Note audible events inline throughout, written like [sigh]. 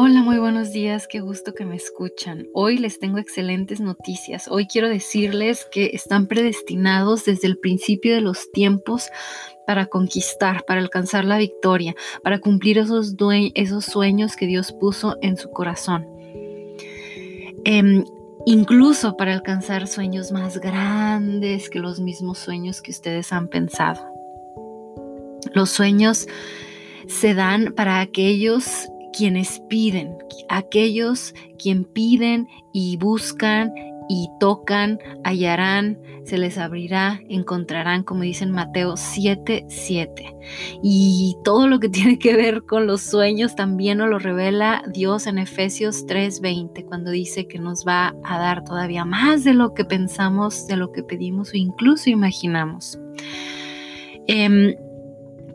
Hola, muy buenos días, qué gusto que me escuchan. Hoy les tengo excelentes noticias. Hoy quiero decirles que están predestinados desde el principio de los tiempos para conquistar, para alcanzar la victoria, para cumplir esos, esos sueños que Dios puso en su corazón. Em, incluso para alcanzar sueños más grandes que los mismos sueños que ustedes han pensado. Los sueños se dan para aquellos quienes piden, aquellos quien piden y buscan y tocan, hallarán, se les abrirá, encontrarán, como dice en Mateo 7, 7. Y todo lo que [laughs] tiene que ver con los sueños también nos lo revela Dios en Efesios 3, 20, cuando dice que nos va a dar todavía más de lo que pensamos, de lo que pedimos o incluso imaginamos. Em,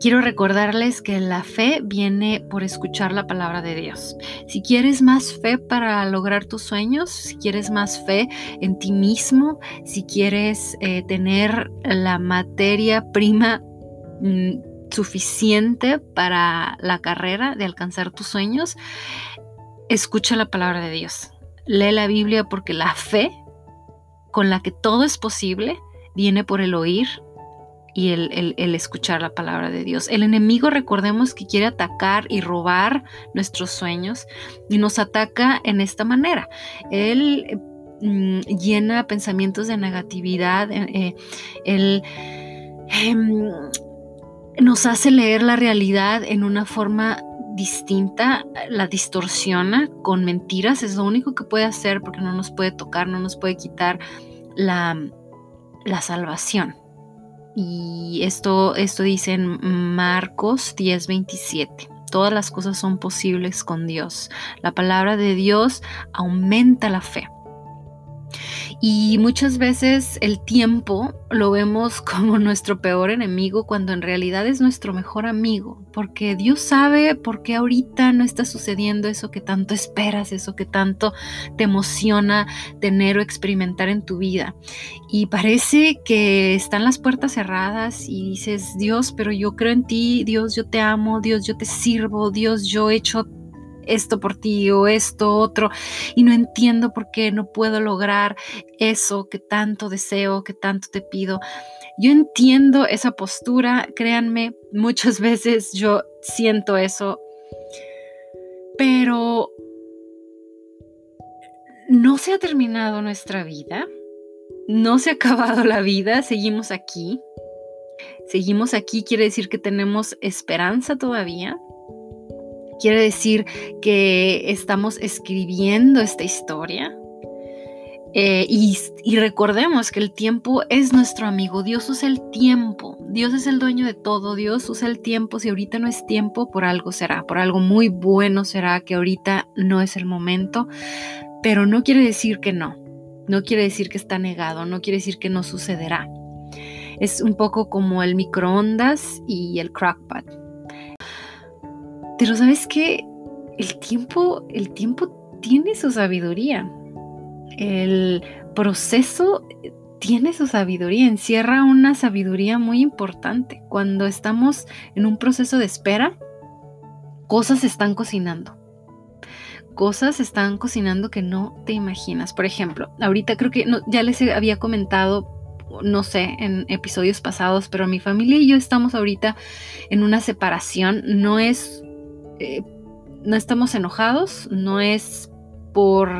Quiero recordarles que la fe viene por escuchar la palabra de Dios. Si quieres más fe para lograr tus sueños, si quieres más fe en ti mismo, si quieres eh, tener la materia prima mm, suficiente para la carrera de alcanzar tus sueños, escucha la palabra de Dios. Lee la Biblia porque la fe con la que todo es posible viene por el oír y el, escuchar la palabra de Dios. El enemigo, recordemos que quiere atacar y robar nuestros sueños y nos ataca en esta manera. Él mm, llena pensamientos de negatividad, eh, eh, él em, nos hace leer la realidad en una forma distinta, la distorsiona con mentiras, es lo único que puede hacer porque no nos puede tocar, no nos puede quitar la, la salvación. Y esto, esto dice en Marcos 10:27. Todas las cosas son posibles con Dios. La palabra de Dios aumenta la fe. Y muchas veces el tiempo lo vemos [laughs] como nuestro peor enemigo cuando en realidad es nuestro mejor amigo, porque Dios sabe por qué ahorita no está sucediendo eso que tanto esperas, eso que tanto te emociona tener o experimentar en tu vida. Y parece que están las puertas cerradas y dices, Dios, pero yo creo en ti, Dios, yo te amo, Dios, yo te sirvo, Dios, yo he hecho esto por ti o esto otro y no entiendo por qué no puedo lograr eso que tanto deseo, que tanto te pido. Yo entiendo esa postura, créanme, muchas [laughs] veces yo siento eso, pero no se ha terminado nuestra vida, no se ha acabado la vida, seguimos aquí. Seguimos aquí quiere decir que tenemos esperanza todavía, Quiere decir que estamos escribiendo esta historia. Eh, y, recordemos que el tiempo es nuestro amigo, Dios usa el tiempo, Dios es el dueño de todo, Dios usa el tiempo, si ahorita no es tiempo, por algo será, por algo muy bueno será que ahorita no es el momento, pero no quiere decir que no, no quiere decir que está negado, no quiere decir que no sucederá. Es un poco como el microondas y el crockpot. Pero sabes que el tiempo, el tiempo tiene su sabiduría. El proceso tiene su sabiduría, encierra una sabiduría muy importante. Cuando estamos en un proceso de espera, cosas se están cocinando. Cosas están cocinando que no te imaginas. Por ejemplo, ahorita creo que ya les había comentado, no sé, en episodios pasados, pero mi familia y yo estamos ahorita en una separación. No es eh, no estamos enojados, no es por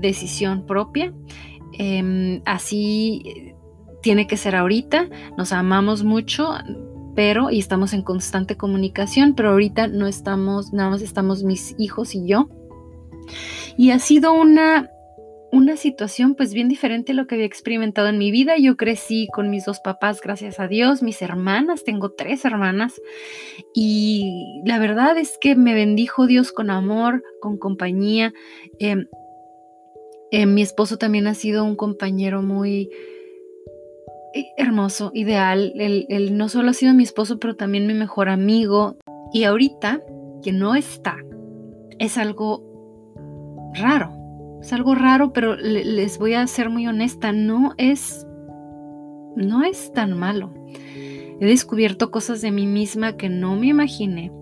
decisión propia. Em, así tiene que ser ahorita, nos amamos mucho, pero y estamos en constante comunicación, pero ahorita no estamos, nada más estamos mis hijos y yo. Y ha sido una una situación pues bien diferente a lo que había experimentado en mi vida. Yo crecí con mis dos papás, gracias a Dios, mis hermanas, tengo tres hermanas y la verdad es que me bendijo Dios con amor, con compañía. Em, em, mi esposo también ha sido un compañero muy eh, hermoso, ideal. él no solo ha sido mi esposo, pero también mi mejor amigo. Y ahorita que no está, es algo raro es algo raro, pero les voy a ser muy honesta, no es no es tan malo. He descubierto cosas de mí misma que no me imaginé.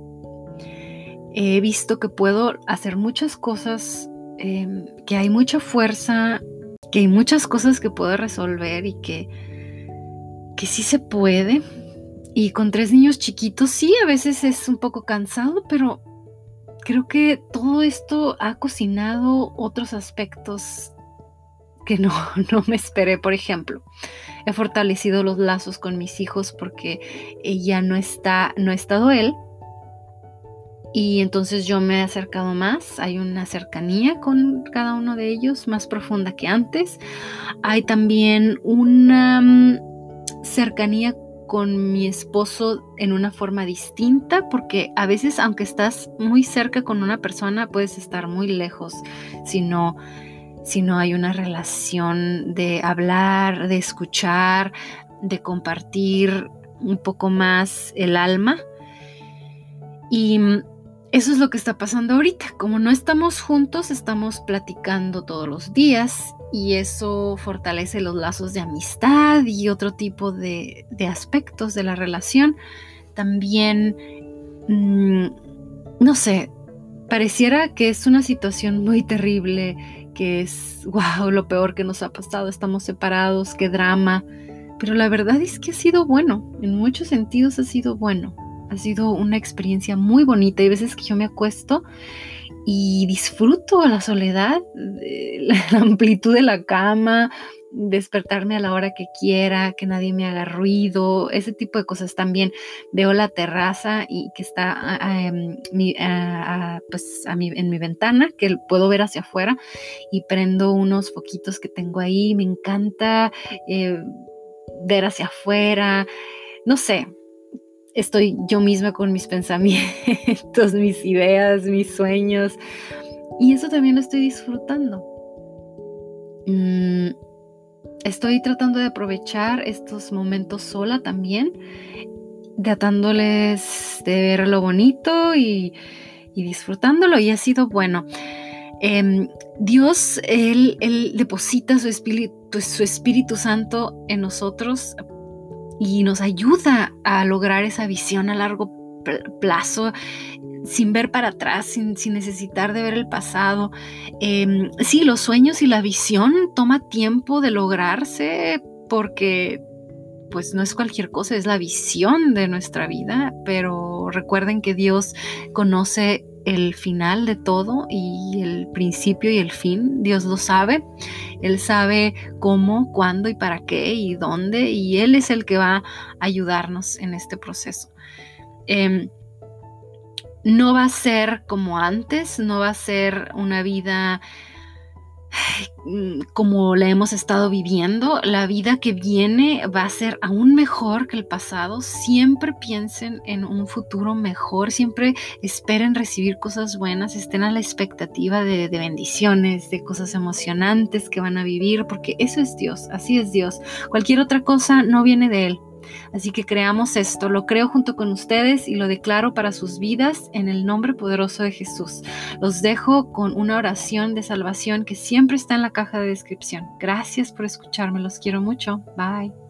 he visto que puedo hacer muchas cosas, em, que hay mucha fuerza, que hay muchas cosas que puedo resolver y que, que sí se puede. Y con tres niños chiquitos, sí, a veces es un poco cansado, pero creo que todo esto ha cocinado otros aspectos que no, [laughs] no me esperé. Por ejemplo, he fortalecido los lazos con mis hijos porque ya no está, no ha estado él. Y entonces yo me he acercado más, hay una cercanía con cada uno de ellos más profunda que antes. Hay también una mm, cercanía con mi esposo en una forma distinta, porque a veces aunque estás muy cerca con una persona, puedes estar muy lejos si no, si no hay una relación de hablar, de escuchar, de compartir un poco más el alma. Y eso es lo que está pasando ahorita. Como no estamos juntos, estamos platicando todos los días y eso fortalece los lazos de amistad y otro tipo de, aspectos de la relación. También, mm, no sé, pareciera que es una situación muy terrible, que es, wow, lo peor que nos ha pasado, estamos separados, qué drama. Pero la verdad es que ha sido bueno, en muchos sentidos ha sido bueno ha sido una experiencia muy bonita. Hay veces que yo me acuesto y disfruto la soledad, [laughs] la amplitud de la cama, despertarme a la hora que quiera, que nadie me haga ruido, ese tipo de cosas también. Veo la terraza y que está em, pues en mi ventana, que puedo ver hacia afuera y prendo unos foquitos que tengo ahí. Me encanta eh, ver hacia afuera. No sé, estoy yo misma con mis [laughs] pensamientos, mis ideas, mis sueños. Y eso también lo estoy disfrutando. Mm, estoy tratando de aprovechar estos momentos sola también, tratándoles de ver lo bonito y, disfrutándolo. Y ha sido bueno. Em, Dios, él, él, deposita su espíritu, su Espíritu Santo en nosotros y nos ayuda a lograr esa visión a largo plazo sin ver para atrás, sin, necesitar de ver el pasado. Em, sí, los sueños y la visión toma tiempo de lograrse porque pues no es cualquier cosa, es la visión de nuestra vida, pero recuerden que Dios conoce el final de todo y el principio y el fin. Dios lo sabe. Él sabe cómo, cuándo y para qué y dónde. Y Él es el que va a ayudarnos en este proceso. Em, no va a ser como antes, no va a ser una vida como la hemos estado viviendo, la vida que viene va a ser aún mejor que el pasado. Siempre piensen en un futuro mejor, siempre esperen recibir cosas buenas, estén a la expectativa de, de bendiciones, de cosas emocionantes que van a vivir, porque eso es Dios, así es Dios. Cualquier otra cosa no viene de Él. Así que creamos esto, lo creo junto con ustedes y lo declaro para sus vidas en el nombre poderoso de Jesús. Los dejo con una oración de salvación que siempre está en la caja de descripción. Gracias por escucharme, los quiero mucho. Bye.